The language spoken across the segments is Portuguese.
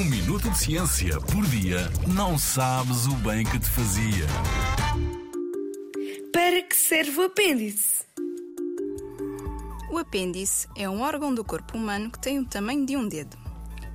Um minuto de ciência por dia não sabes o bem que te fazia. Para que serve o apêndice? O apêndice é um órgão do corpo humano que tem o tamanho de um dedo.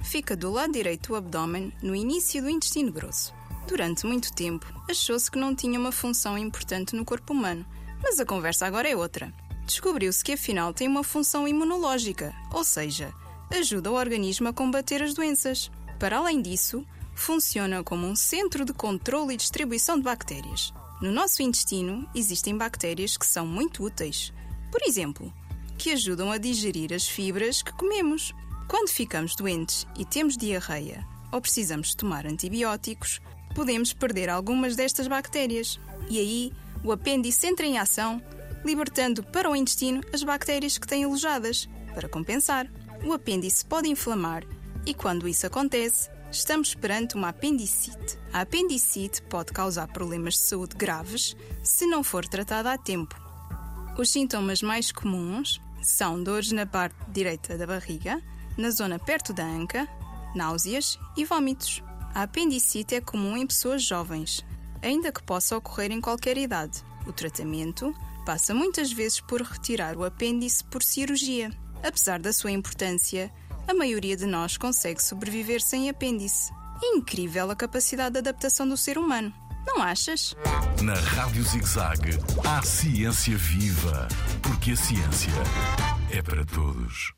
Fica do lado direito do abdômen, no início do intestino grosso. Durante muito tempo, achou-se que não tinha uma função importante no corpo humano, mas a conversa agora é outra. Descobriu-se que afinal tem uma função imunológica, ou seja, ajuda o organismo a combater as doenças. Para além disso, funciona como um centro de controle e distribuição de bactérias. No nosso intestino existem bactérias que são muito úteis. Por exemplo, que ajudam a digerir as fibras que comemos. Quando ficamos doentes e temos diarreia ou precisamos tomar antibióticos, podemos perder algumas destas bactérias. E aí, o apêndice entra em ação, libertando para o intestino as bactérias que têm alojadas. Para compensar, o apêndice pode inflamar e, quando isso acontece, estamos perante uma apendicite. A apendicite pode causar problemas de saúde graves se não for tratada a tempo. Os sintomas mais comuns são dores na parte direita da barriga, na zona perto da anca, náuseas e vômitos. A apendicite é comum em pessoas jovens, ainda que possa ocorrer em qualquer idade. O tratamento passa muitas vezes por retirar o apêndice por cirurgia. Apesar da sua importância, a maioria de nós consegue sobreviver sem apêndice. Incrível a capacidade de adaptação do ser humano, não achas? Na Rádio ZigZag, há ciência viva, porque a ciência é para todos.